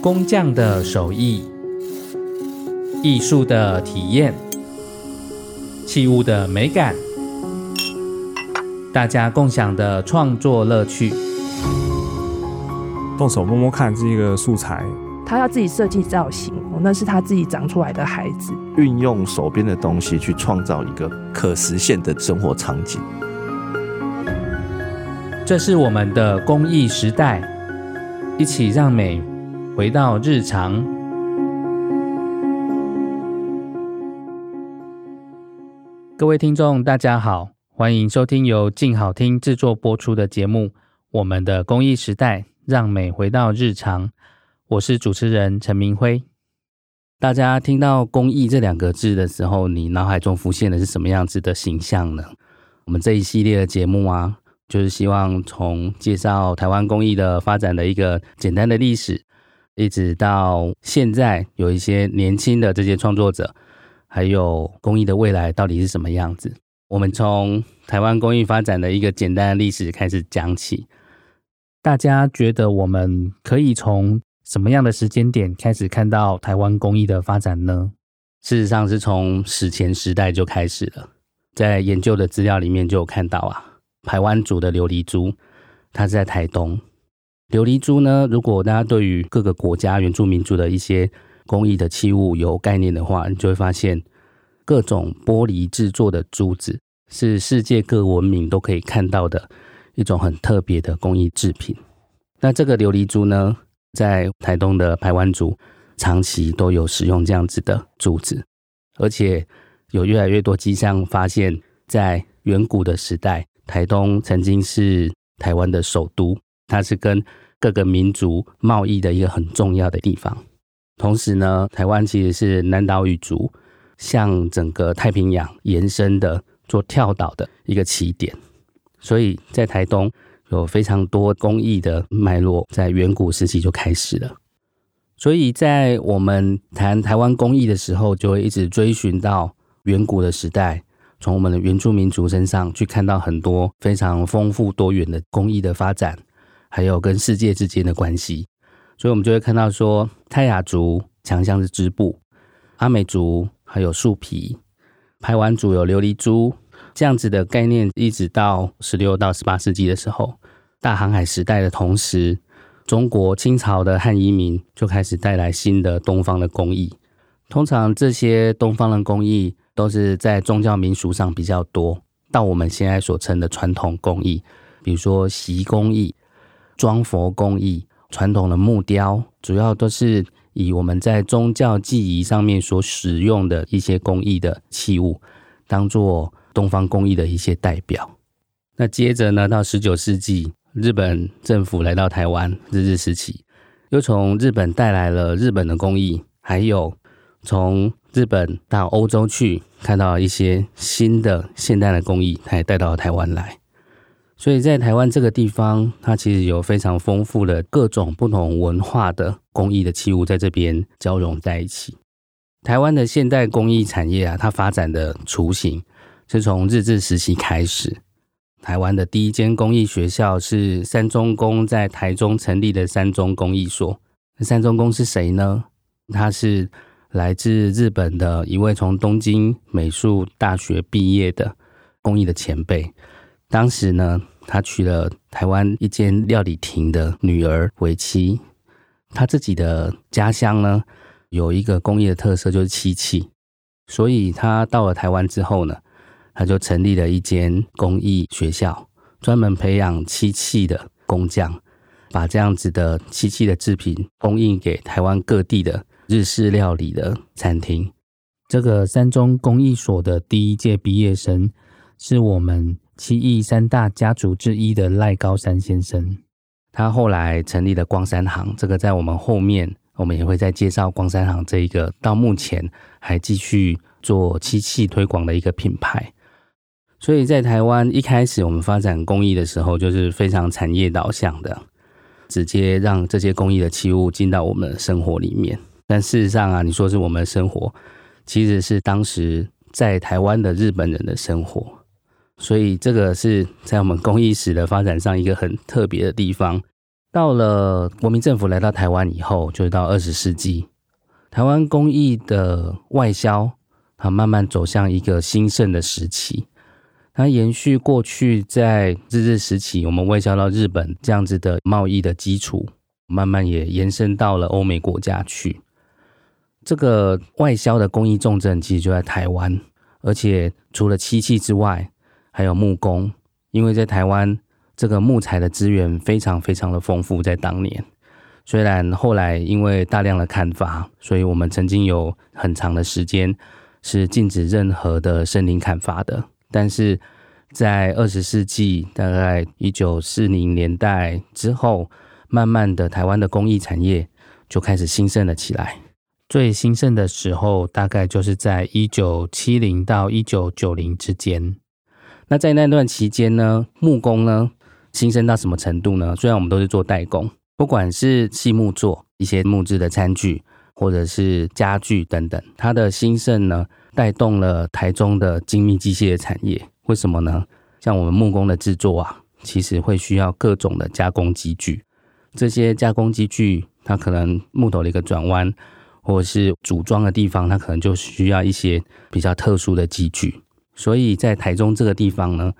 工匠的手艺，艺术的体验，器物的美感，大家共享的创作乐趣。动手摸摸看这个素材，他要自己设计造型，那是他自己长出来的孩子。运用手边的东西去创造一个可实现的生活场景。这是我们的公益时代，一起让美回到日常。各位听众，大家好，欢迎收听由静好听制作播出的节目《我们的公益时代》，让美回到日常。我是主持人陈明辉。大家听到“公益”这两个字的时候，你脑海中浮现的是什么样子的形象呢？我们这一系列的节目啊。就是希望从介绍台湾工艺的发展的一个简单的历史，一直到现在有一些年轻的这些创作者，还有工艺的未来到底是什么样子。我们从台湾工艺发展的一个简单的历史开始讲起。大家觉得我们可以从什么样的时间点开始看到台湾工艺的发展呢？事实上是从史前时代就开始了，在研究的资料里面就有看到啊。排湾族的琉璃珠，它是在台东。琉璃珠呢，如果大家对于各个国家原住民族的一些工艺的器物有概念的话，你就会发现各种玻璃制作的珠子是世界各文明都可以看到的一种很特别的工艺制品。那这个琉璃珠呢，在台东的排湾族长期都有使用这样子的珠子，而且有越来越多迹象发现，在远古的时代。台东曾经是台湾的首都，它是跟各个民族贸易的一个很重要的地方。同时呢，台湾其实是南岛语族向整个太平洋延伸的做跳岛的一个起点，所以在台东有非常多工艺的脉络，在远古时期就开始了。所以在我们谈台湾工艺的时候，就会一直追寻到远古的时代。从我们的原住民族身上去看到很多非常丰富多元的工艺的发展，还有跟世界之间的关系，所以我们就会看到说，泰雅族强项是织布，阿美族还有树皮，排湾族有琉璃珠这样子的概念，一直到十六到十八世纪的时候，大航海时代的同时，中国清朝的汉移民就开始带来新的东方的工艺，通常这些东方的工艺。都是在宗教民俗上比较多，到我们现在所称的传统工艺，比如说锡工艺、装佛工艺、传统的木雕，主要都是以我们在宗教祭仪上面所使用的一些工艺的器物，当做东方工艺的一些代表。那接着呢，到十九世纪，日本政府来到台湾，日治时期，又从日本带来了日本的工艺，还有从日本到欧洲去，看到一些新的现代的工艺，它也带到了台湾来。所以在台湾这个地方，它其实有非常丰富的各种不同文化的工艺的器物在这边交融在一起。台湾的现代工艺产业啊，它发展的雏形是从日治时期开始。台湾的第一间工艺学校是三中公在台中成立的三中工艺所。那三中公是谁呢？他是。来自日本的一位从东京美术大学毕业的工艺的前辈，当时呢，他娶了台湾一间料理亭的女儿为妻。他自己的家乡呢，有一个工艺的特色就是漆器，所以他到了台湾之后呢，他就成立了一间工艺学校，专门培养漆器的工匠，把这样子的漆器的制品供应给台湾各地的。日式料理的餐厅，这个三中工艺所的第一届毕业生是我们七义三大家族之一的赖高山先生。他后来成立了光山行，这个在我们后面我们也会再介绍光山行这一个到目前还继续做漆器推广的一个品牌。所以在台湾一开始我们发展工艺的时候，就是非常产业导向的，直接让这些工艺的器物进到我们的生活里面。但事实上啊，你说是我们的生活，其实是当时在台湾的日本人的生活，所以这个是在我们工艺史的发展上一个很特别的地方。到了国民政府来到台湾以后，就是到二十世纪，台湾工艺的外销，它慢慢走向一个兴盛的时期。它延续过去在日治时期，我们外销到日本这样子的贸易的基础，慢慢也延伸到了欧美国家去。这个外销的工艺重镇其实就在台湾，而且除了漆器之外，还有木工，因为在台湾这个木材的资源非常非常的丰富，在当年，虽然后来因为大量的砍伐，所以我们曾经有很长的时间是禁止任何的森林砍伐的。但是在二十世纪，大概一九四零年代之后，慢慢的台湾的工艺产业就开始兴盛了起来。最兴盛的时候，大概就是在一九七零到一九九零之间。那在那段期间呢，木工呢兴盛到什么程度呢？虽然我们都是做代工，不管是细木作一些木质的餐具，或者是家具等等，它的兴盛呢，带动了台中的精密机械的产业，为什么呢？像我们木工的制作啊，其实会需要各种的加工机具。这些加工机具，它可能木头的一个转弯，或者是组装的地方，它可能就需要一些比较特殊的机具。所以在台中这个地方呢，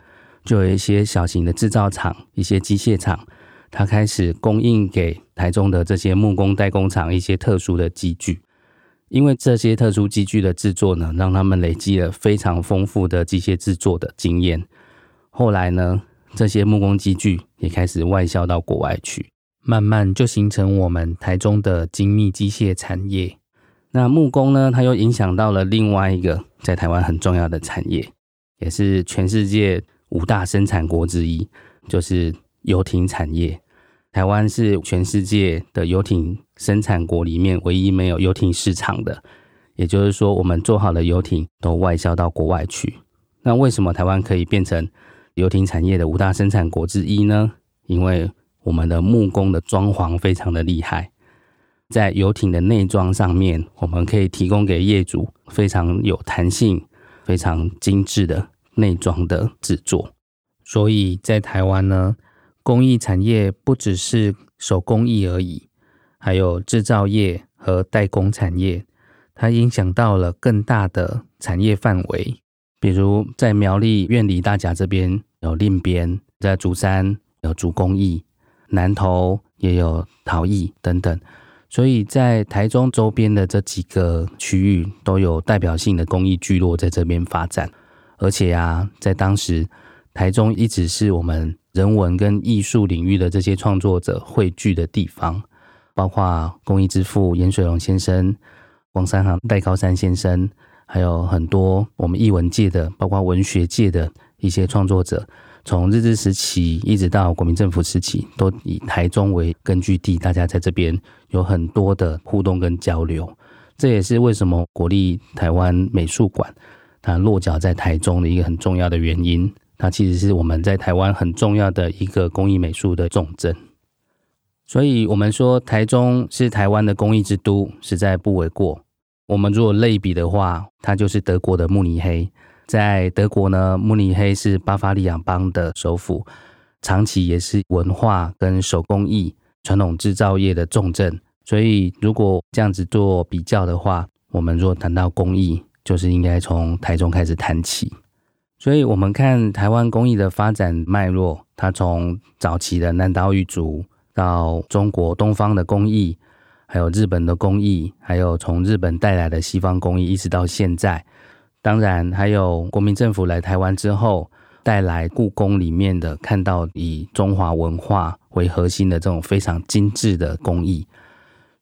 就有一些小型的制造厂、一些机械厂，它开始供应给台中的这些木工代工厂一些特殊的机具。因为这些特殊机具的制作呢，让他们累积了非常丰富的机械制作的经验。后来呢，这些木工机具也开始外销到国外去，慢慢就形成我们台中的精密机械产业。那木工呢，它又影响到了另外一个在台湾很重要的产业，也是全世界五大生产国之一，就是游艇产业。台湾是全世界的游艇生产国里面唯一没有游艇市场的，也就是说，我们做好的游艇都外销到国外去。那为什么台湾可以变成游艇产业的五大生产国之一呢？因为我们的木工的装潢非常的厉害，在游艇的内装上面，我们可以提供给业主非常有弹性、非常精致的内装的制作。所以在台湾呢。工艺产业不只是手工艺而已，还有制造业和代工产业，它影响到了更大的产业范围。比如在苗栗苑里大甲这边有蔺编，在竹山有竹工艺，南投也有陶艺等等。所以在台中周边的这几个区域都有代表性的工艺聚落在这边发展。而且啊，在当时台中一直是我们。人文跟艺术领域的这些创作者汇聚的地方，包括工艺之父颜水龙先生、黄山行戴高山先生，还有很多我们艺文界的，包括文学界的一些创作者，从日治时期一直到国民政府时期，都以台中为根据地，大家在这边有很多的互动跟交流。这也是为什么国立台湾美术馆它落脚在台中的一个很重要的原因。它其实是我们在台湾很重要的一个工艺美术的重镇，所以我们说台中是台湾的工艺之都，实在不为过。我们如果类比的话，它就是德国的慕尼黑。在德国呢，慕尼黑是巴伐利亚邦的首府，长期也是文化跟手工艺、传统制造业的重镇。所以如果这样子做比较的话，我们如果谈到工艺，就是应该从台中开始谈起。所以，我们看台湾工艺的发展脉络，它从早期的南岛语族到中国东方的工艺，还有日本的工艺，还有从日本带来的西方工艺，一直到现在。当然，还有国民政府来台湾之后，带来故宫里面的看到以中华文化为核心的这种非常精致的工艺。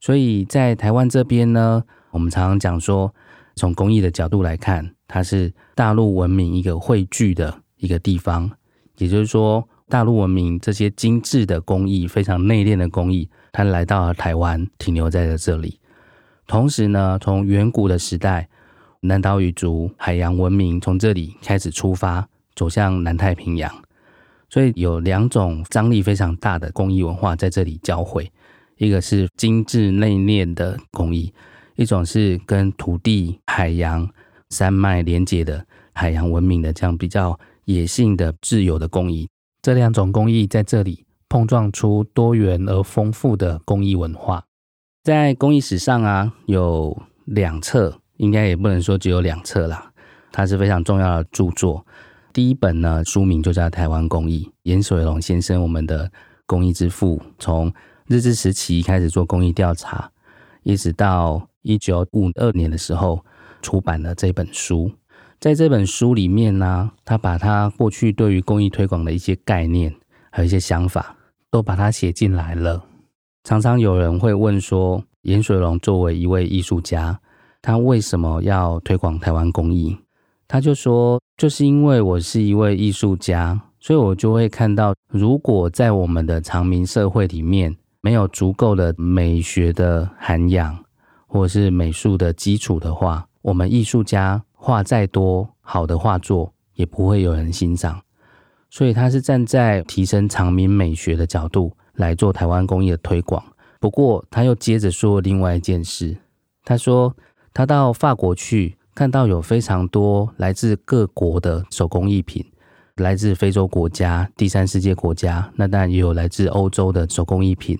所以在台湾这边呢，我们常常讲说，从工艺的角度来看。它是大陆文明一个汇聚的一个地方，也就是说，大陆文明这些精致的工艺、非常内敛的工艺，它来到了台湾，停留在了这里。同时呢，从远古的时代，南岛语族海洋文明从这里开始出发，走向南太平洋，所以有两种张力非常大的工艺文化在这里交汇，一个是精致内敛的工艺，一种是跟土地、海洋。山脉连接的海洋文明的这样比较野性的自由的工艺，这两种工艺在这里碰撞出多元而丰富的工艺文化。在工艺史上啊，有两册，应该也不能说只有两册啦，它是非常重要的著作。第一本呢，书名就叫《台湾工艺》，颜水龙先生，我们的工艺之父，从日治时期开始做工艺调查，一直到一九五二年的时候出版了这本书。在这本书里面呢，他把他过去对于工艺推广的一些概念，还有一些想法，都把它写进来了。常常有人会问说，颜水龙作为一位艺术家，他为什么要推广台湾工艺？他就说，就是因为我是一位艺术家，所以我就会看到，如果在我们的长民社会里面，没有足够的美学的涵养，或者是美术的基础的话，我们艺术家。画再多好的画作，也不会有人欣赏。所以他是站在提升长民美学的角度来做台湾工艺的推广。不过他又接着说另外一件事，他说他到法国去，看到有非常多来自各国的手工艺品，来自非洲国家、第三世界国家，那当然也有来自欧洲的手工艺品，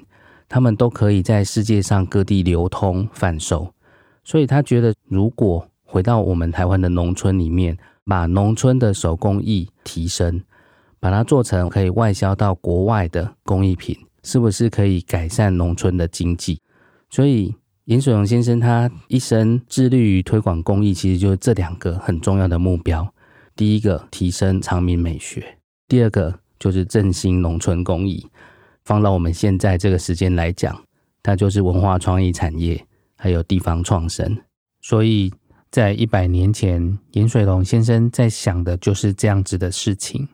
他们都可以在世界上各地流通贩售。所以他觉得如果回到我们台湾的农村里面，把农村的手工艺提升，把它做成可以外销到国外的工艺品，是不是可以改善农村的经济？所以尹水龙先生他一生致力于推广公益，其实就是这两个很重要的目标：第一个，提升长民美学；第二个，就是振兴农村公益。放到我们现在这个时间来讲，它就是文化创意产业，还有地方创生。所以。在一百年前，尹水龙先生在想的就是这样子的事情。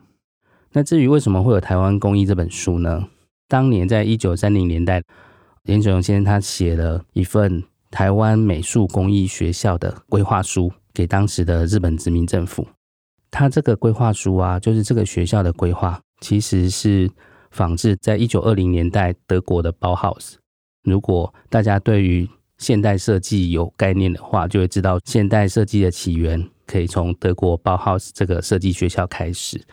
那至于为什么会有《台湾工艺》这本书呢？当年在一九三零年代，颜水龙先生他写了一份台湾美术工艺学校的规划书给当时的日本殖民政府。他这个规划书啊，就是这个学校的规划，其实是仿制在一九二零年代德国的包豪斯。如果大家对于现代设计有概念的话，就会知道现代设计的起源可以从德国包豪斯这个设计学校开始。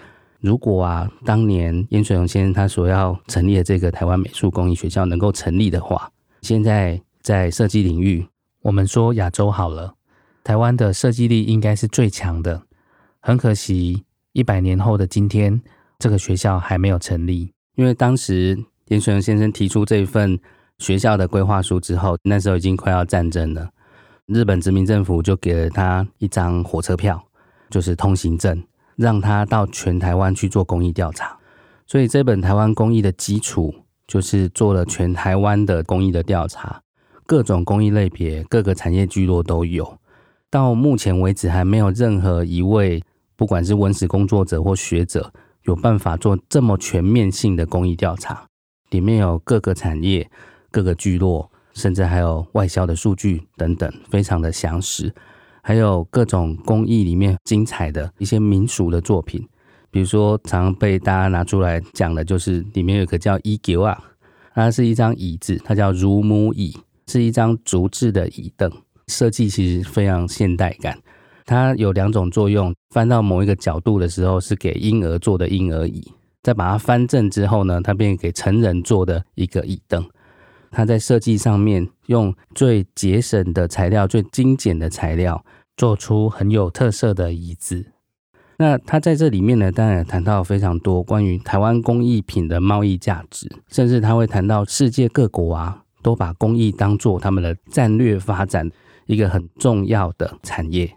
如果啊，当年颜水荣先生他所要成立的这个台湾美术工艺学校能够成立的话，现在在设计领域，我们说亚洲好了，台湾的设计力应该是最强的。很可惜，一百年后的今天，这个学校还没有成立，因为当时颜水荣先生提出这一份。学校的规划书之后，那时候已经快要战争了。日本殖民政府就给了他一张火车票，就是通行证，让他到全台湾去做公益调查。所以这本台湾公益的基础，就是做了全台湾的公益的调查，各种公益类别、各个产业聚落都有。到目前为止，还没有任何一位，不管是文史工作者或学者，有办法做这么全面性的公益调查，里面有各个产业。各个聚落，甚至还有外销的数据等等，非常的详实。还有各种工艺里面精彩的一些民俗的作品，比如说常被大家拿出来讲的，就是里面有一个叫椅脚啊，它是一张椅子，它叫乳母椅，是一张竹制的椅凳，设计其实非常现代感。它有两种作用，翻到某一个角度的时候是给婴儿坐的婴儿椅，再把它翻正之后呢，它变给成人坐的一个椅凳。他在设计上面用最节省的材料、最精简的材料，做出很有特色的椅子。那他在这里面呢，当然谈到非常多关于台湾工艺品的贸易价值，甚至他会谈到世界各国啊，都把工艺当做他们的战略发展一个很重要的产业。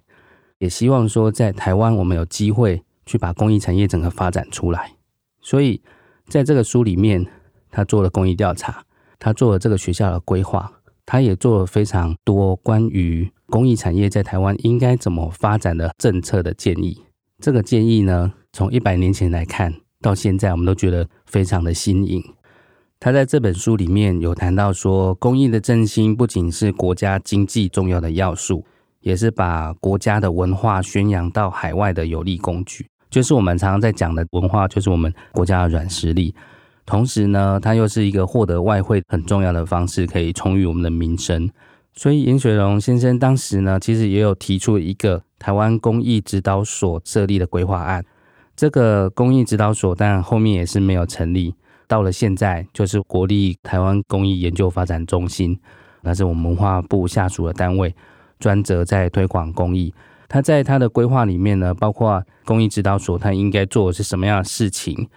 也希望说，在台湾我们有机会去把工艺产业整个发展出来。所以在这个书里面，他做了工艺调查。他做了这个学校的规划，他也做了非常多关于工艺产业在台湾应该怎么发展的政策的建议。这个建议呢，从一百年前来看到现在，我们都觉得非常的新颖。他在这本书里面有谈到说，工艺的振兴不仅是国家经济重要的要素，也是把国家的文化宣扬到海外的有力工具。就是我们常常在讲的文化，就是我们国家的软实力。同时呢，它又是一个获得外汇很重要的方式，可以充裕我们的民生。所以颜水龙先生当时呢，其实也有提出一个台湾工艺指导所设立的规划案。这个工艺指导所，但后面也是没有成立。到了现在，就是国立台湾工艺研究发展中心，那是我们文化部下属的单位，专责在推广工艺。他在他的规划里面呢，包括工艺指导所，他应该做的是什么样的事情，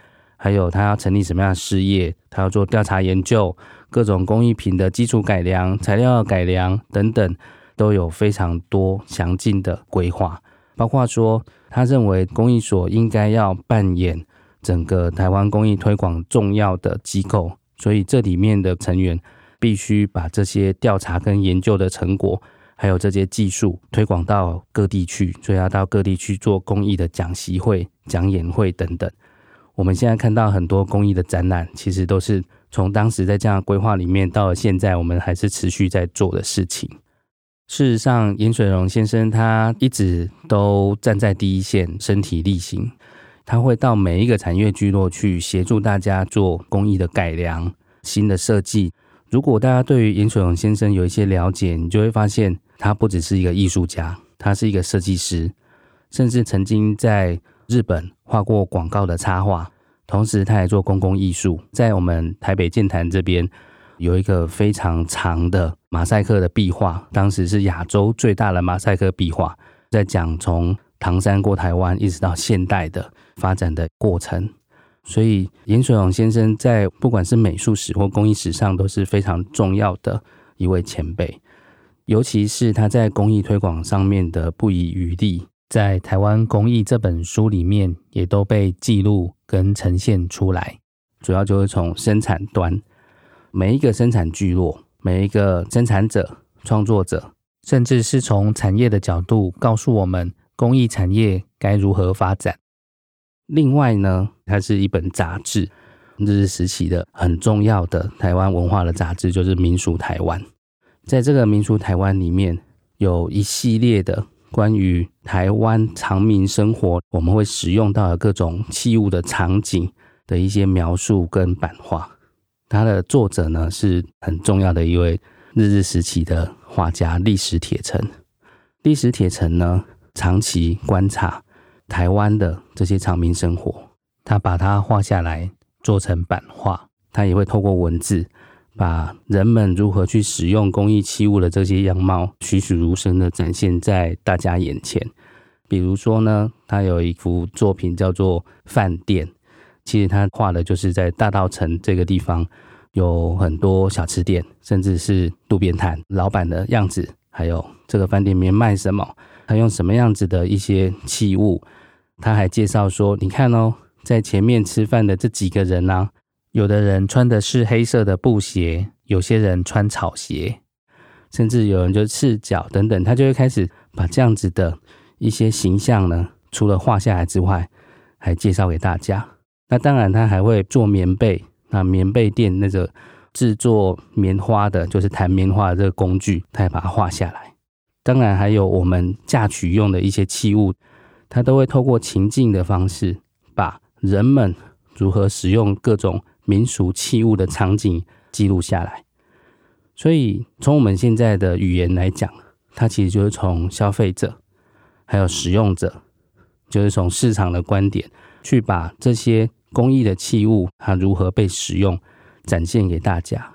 还有他要成立什么样的事业，他要做调查研究，各种工艺品的基础改良、材料改良等等，都有非常多详尽的规划。包括说，他认为工艺所应该要扮演整个台湾工艺推广重要的机构，所以这里面的成员必须把这些调查跟研究的成果。还有这些技术推广到各地去，所以要到各地去做工艺的讲习会、讲演会等等。我们现在看到很多工艺的展览，其实都是从当时在这样规划里面，到了现在，我们还是持续在做的事情。事实上，严水龙先生他一直都站在第一线，身体力行。他会到每一个产业聚落去协助大家做工艺的改良、新的设计。如果大家对于严水龙先生有一些了解，你就会发现。他不只是一个艺术家，他是一个设计师，甚至曾经在日本画过广告的插画。同时，他也做公共艺术，在我们台北剑潭这边有一个非常长的马赛克的壁画，当时是亚洲最大的马赛克壁画，在讲从唐山过台湾一直到现代的发展的过程。所以，颜水龙先生在不管是美术史或工艺史上都是非常重要的一位前辈。尤其是他在工艺推广上面的不遗余力，在《台湾工艺》这本书里面也都被记录跟呈现出来。主要就是从生产端，每一个生产聚落，每一个生产者、创作者，甚至是从产业的角度，告诉我们工艺产业该如何发展。另外呢，它是一本杂志，日治时期的很重要的台湾文化的杂志，就是《民俗台湾》。在这个《民俗台湾》里面，有一系列的关于台湾常民生活，我们会使用到的各种器物的场景的一些描述跟版画。它的作者呢，是很重要的一位日治时期的画家历史铁城。历史铁城呢，长期观察台湾的这些常民生活，他把它画下来做成版画，他也会透过文字。把人们如何去使用工艺器物的这些样貌，栩栩如生的展现在大家眼前。比如说呢，他有一幅作品叫做《饭店》，其实他画的就是在大稻城这个地方有很多小吃店，甚至是路边摊老板的样子，还有这个饭店里面卖什么，他用什么样子的一些器物。他还介绍说，你看哦，在前面吃饭的这几个人呢、有的人穿的是黑色的布鞋，有些人穿草鞋，甚至有人就赤脚等等，他就会开始把这样子的一些形象呢，除了画下来之外，还介绍给大家。那当然，他还会做棉被，那棉被店那个制作棉花的，就是弹棉花的这个工具，他也把它画下来。当然，还有我们嫁娶用的一些器物，他都会透过情境的方式，把人们如何使用各种。民俗器物的场景记录下来，所以从我们现在的语言来讲，它其实就是从消费者还有使用者，就是从市场的观点去把这些工艺的器物它如何被使用展现给大家。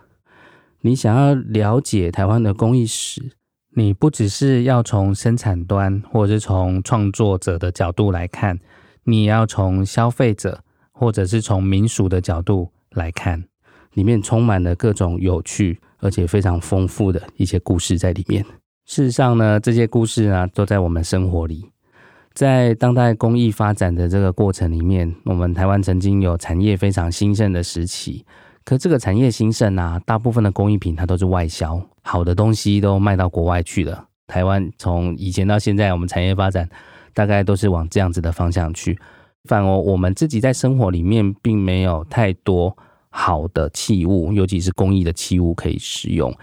你想要了解台湾的工艺史，你不只是要从生产端或者是从创作者的角度来看，你也要从消费者或者是从民俗的角度。来看，里面充满了各种有趣而且非常丰富的一些故事在里面。事实上呢，这些故事呢，都在我们生活里。在当代工艺发展的这个过程里面，我们台湾曾经有产业非常兴盛的时期。可这个产业兴盛啊，大部分的工艺品它都是外销，好的东西都卖到国外去了。台湾从以前到现在，我们产业发展大概都是往这样子的方向去。反而我们自己在生活里面并没有太多好的器物，尤其是工艺的器物可以使用。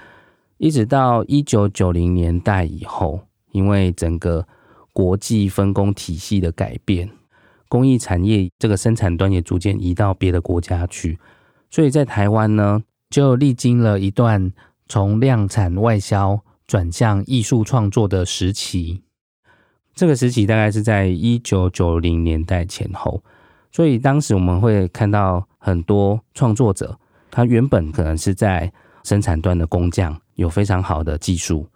一直到一九九零年代以后，因为整个国际分工体系的改变，工艺产业这个生产端也逐渐移到别的国家去，所以在台湾呢，就历经了一段从量产外销转向艺术创作的时期。这个时期大概是在一九九零年代前后，所以当时我们会看到很多创作者，他原本可能是在生产端的工匠，有非常好的技术，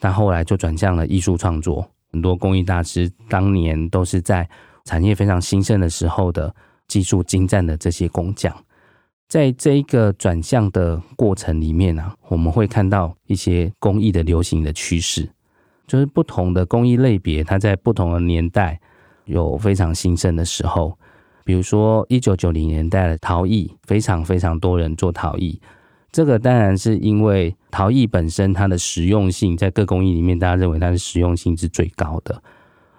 但后来就转向了艺术创作。很多工艺大师当年都是在产业非常兴盛的时候的技术精湛的这些工匠。在这一个转向的过程里面啊，我们会看到一些工艺的流行的趋势，就是不同的工艺类别，它在不同的年代有非常兴盛的时候。比如说一九九零年代的陶艺，非常非常多人做陶艺，这个当然是因为陶艺本身它的实用性，在各工艺里面，大家认为它的实用性是最高的，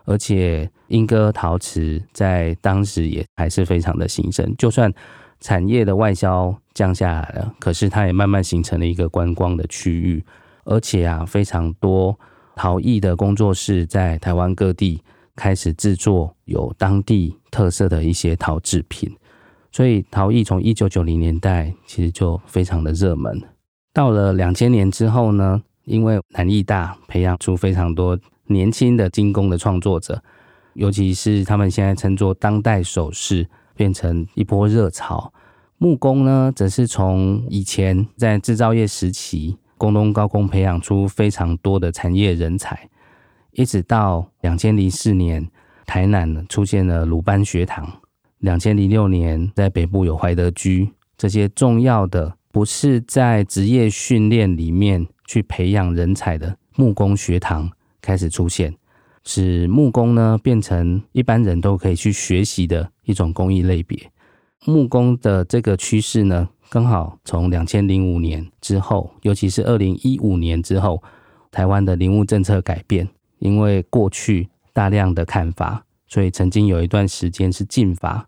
而且莺歌陶瓷在当时也还是非常的兴盛，就算。产业的外销降下来了，可是它也慢慢形成了一个观光的区域，而且啊，非常多陶艺的工作室在台湾各地开始制作有当地特色的一些陶制品，所以陶艺从一九九零年代其实就非常的热门。到了两千年之后呢，因为南艺大培养出非常多年轻的金工的创作者，尤其是他们现在称作当代首饰。变成一波热潮。木工呢，则是从以前在制造业时期，工东高工培养出非常多的产业人才，一直到两千零四年，台南出现了鲁班学堂，两千零六年在北部有怀德居，这些重要的不是在职业训练里面去培养人才的木工学堂开始出现。使木工呢变成一般人都可以去学习的一种工艺类别。木工的这个趋势呢，刚好从两千零五年之后，尤其是二零一五年之后，台湾的林务政策改变，因为过去大量的砍伐，所以曾经有一段时间是禁伐。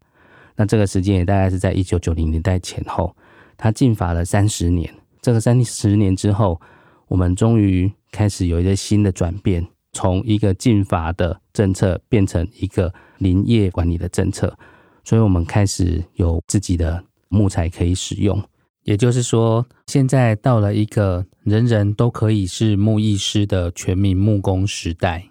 那这个时间也大概是在一九九零年代前后，它禁伐了三十年。这个三十年之后，我们终于开始有一个新的转变。从一个禁伐的政策变成一个林业管理的政策，所以我们开始有自己的木材可以使用。也就是说，现在到了一个人人都可以是木艺师的全民木工时代。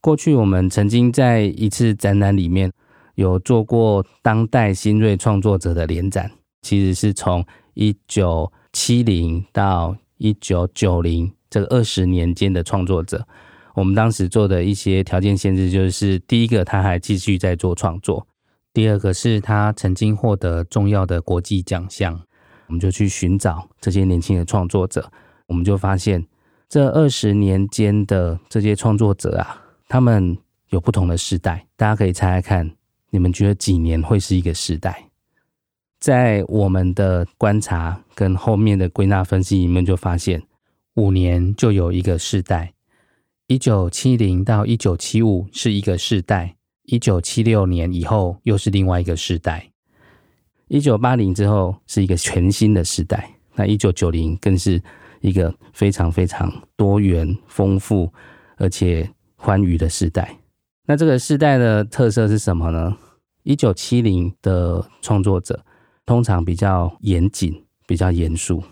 过去我们曾经在一次展览里面有做过当代新锐创作者的联展，其实是从一九七零到一九九零。这二十年间的创作者，我们当时做的一些条件限制，就是第一个他还继续在做创作，第二个是他曾经获得重要的国际奖项，我们就去寻找这些年轻的创作者，我们就发现这二十年间的这些创作者啊，他们有不同的世代，大家可以猜猜看，你们觉得几年会是一个世代？在我们的观察跟后面的归纳分析里面，就发现。五年就有一个世代，一九七零到一九七五是一个世代，一九七六年以后又是另外一个世代，一九八零之后是一个全新的时代，那一九九零更是一个非常非常多元、丰富而且欢愉的时代。那这个世代的特色是什么呢？一九七零的创作者通常比较严谨，比较严肃。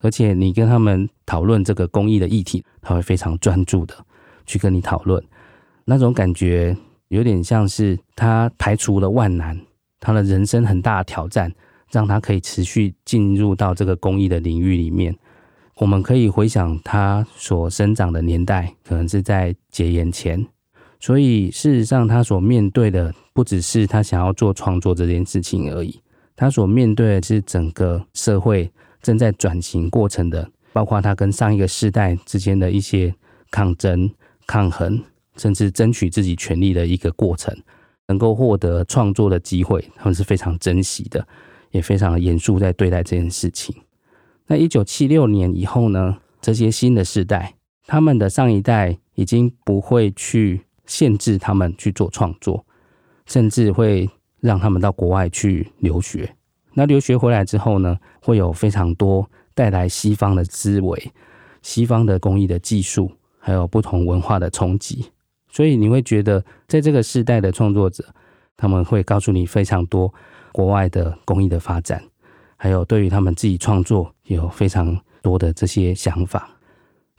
而且你跟他们讨论这个工艺的议题，他会非常专注的去跟你讨论，那种感觉有点像是他排除了万难，他的人生很大挑战，让他可以持续进入到这个公益的领域里面。我们可以回想他所生长的年代，可能是在解严前，所以事实上他所面对的不只是他想要做创作这件事情而已，他所面对的是整个社会。正在转型过程的，包括他跟上一个世代之间的一些抗争、抗衡，甚至争取自己权利的一个过程，能够获得创作的机会，他们是非常珍惜的，也非常严肃在对待这件事情。那一九七六年以后呢？这些新的世代，他们的上一代已经不会去限制他们去做创作，甚至会让他们到国外去留学。那留学回来之后呢，会有非常多带来西方的思维、西方的工艺的技术，还有不同文化的冲击。所以你会觉得，在这个世代的创作者，他们会告诉你非常多国外的工艺的发展，还有对于他们自己创作有非常多的这些想法。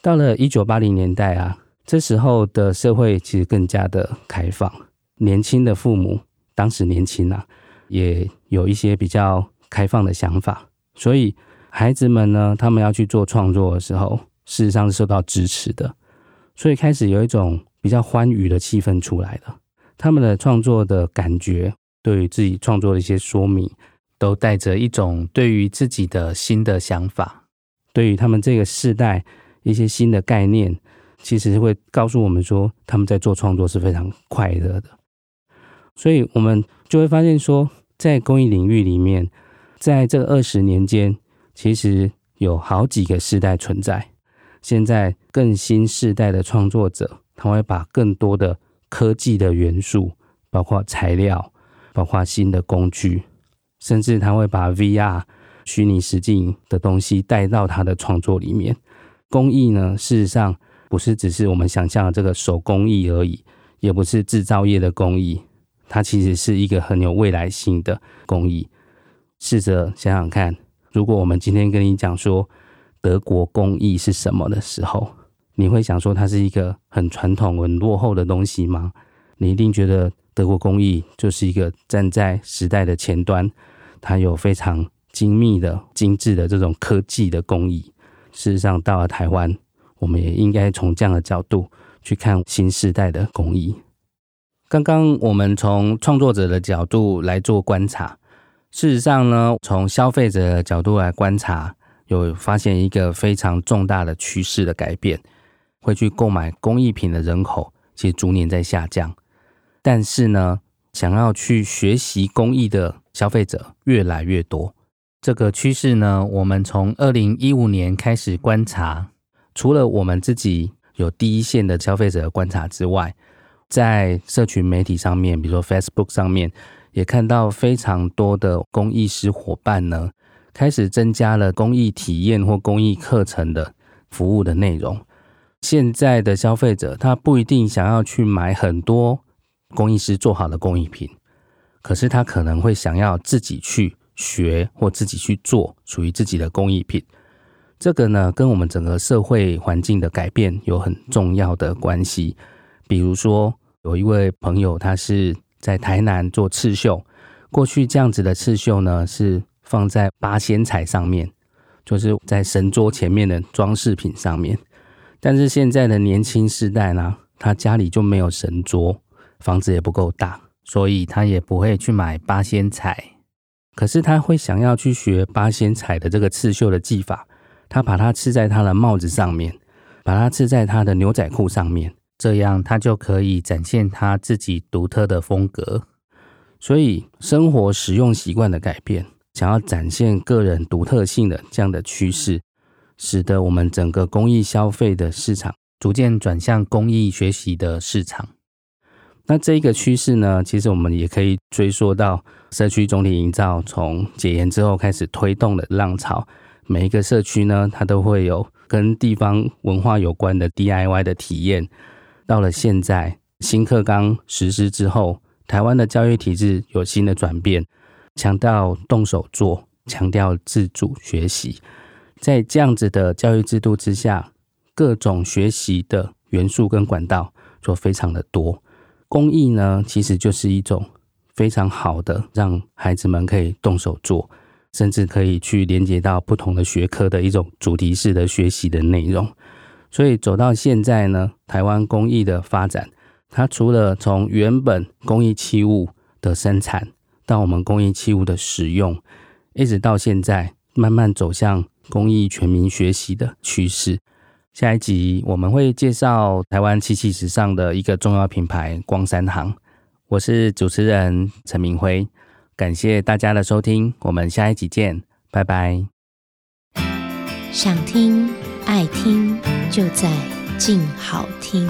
到了一九八零年代啊，这时候的社会其实更加的开放，年轻的父母，当时年轻啊。也有一些比较开放的想法，所以孩子们呢，他们要去做创作的时候，事实上是受到支持的，所以开始有一种比较欢愉的气氛出来了。他们的创作的感觉，对于自己创作的一些说明，都带着一种对于自己的新的想法，对于他们这个世代一些新的概念，其实会告诉我们说，他们在做创作是非常快乐的。所以，我们就会发现说，在公益领域里面，在这二十年间，其实有好几个世代存在。现在更新世代的创作者，他会把更多的科技的元素，包括材料，包括新的工具。甚至他会把 VR 虚拟实境的东西带到他的创作里面。工艺呢，事实上不是只是我们想象的这个手工艺而已，也不是制造业的工艺，它其实是一个很有未来性的工艺。试着想想看，如果我们今天跟你讲说德国工艺是什么的时候，你会想说它是一个很传统、很落后的东西吗？你一定觉得德国工艺就是一个站在时代的前端。它有非常精密的、精致的这种科技的工艺。事实上，到了台湾，我们也应该从这样的角度去看新时代的工艺。刚刚我们从创作者的角度来做观察，事实上呢，从消费者的角度来观察，有发现一个非常重大的趋势的改变：会去购买工艺品的人口其实逐年在下降，但是呢，想要去学习工艺的消费者越来越多，这个趋势呢，我们从二零一五年开始观察，除了我们自己有第一线的消费者的观察之外，在社群媒体上面，比如说 Facebook 上面，也看到非常多的工艺师伙伴呢，开始增加了工艺体验或工艺课程的服务的内容。现在的消费者他不一定想要去买很多工艺师做好的工艺品。可是他可能会想要自己去学或自己去做属于自己的工艺品，这个呢，跟我们整个社会环境的改变有很重要的关系。比如说，有一位朋友，他是在台南做刺绣，过去这样子的刺绣呢，是放在八仙彩上面，就是在神桌前面的装饰品上面。但是现在的年轻世代呢，他家里就没有神桌，房子也不够大。所以他也不会去买八仙彩，可是他会想要去学八仙彩的这个刺绣的技法。他把它刺在他的帽子上面，把它刺在他的牛仔裤上面，这样他就可以展现他自己独特的风格。所以生活使用习惯的改变，想要展现个人独特性的这样的趋势，使得我们整个工艺消费的市场逐渐转向工艺学习的市场。那这一个趋势呢，其实我们也可以追溯到社区总体营造从解严之后开始推动的浪潮。每一个社区呢，它都会有跟地方文化有关的 DIY 的体验。到了现在，新课纲实施之后，台湾的教育体制有新的转变，强调动手做，强调自主学习。在这样子的教育制度之下，各种学习的元素跟管道就非常的多。工艺呢，其实就是一种非常好的让孩子们可以动手做，甚至可以去连接到不同的学科的一种主题式的学习的内容。所以走到现在呢，台湾工艺的发展，它除了从原本工艺器物的生产到我们工艺器物的使用，一直到现在慢慢走向工艺全民学习的趋势。下一集我们会介绍台湾漆器时尚的一个重要品牌光山行。我是主持人陈明辉，感谢大家的收听，我们下一集见，拜拜。想听爱听就在静好听。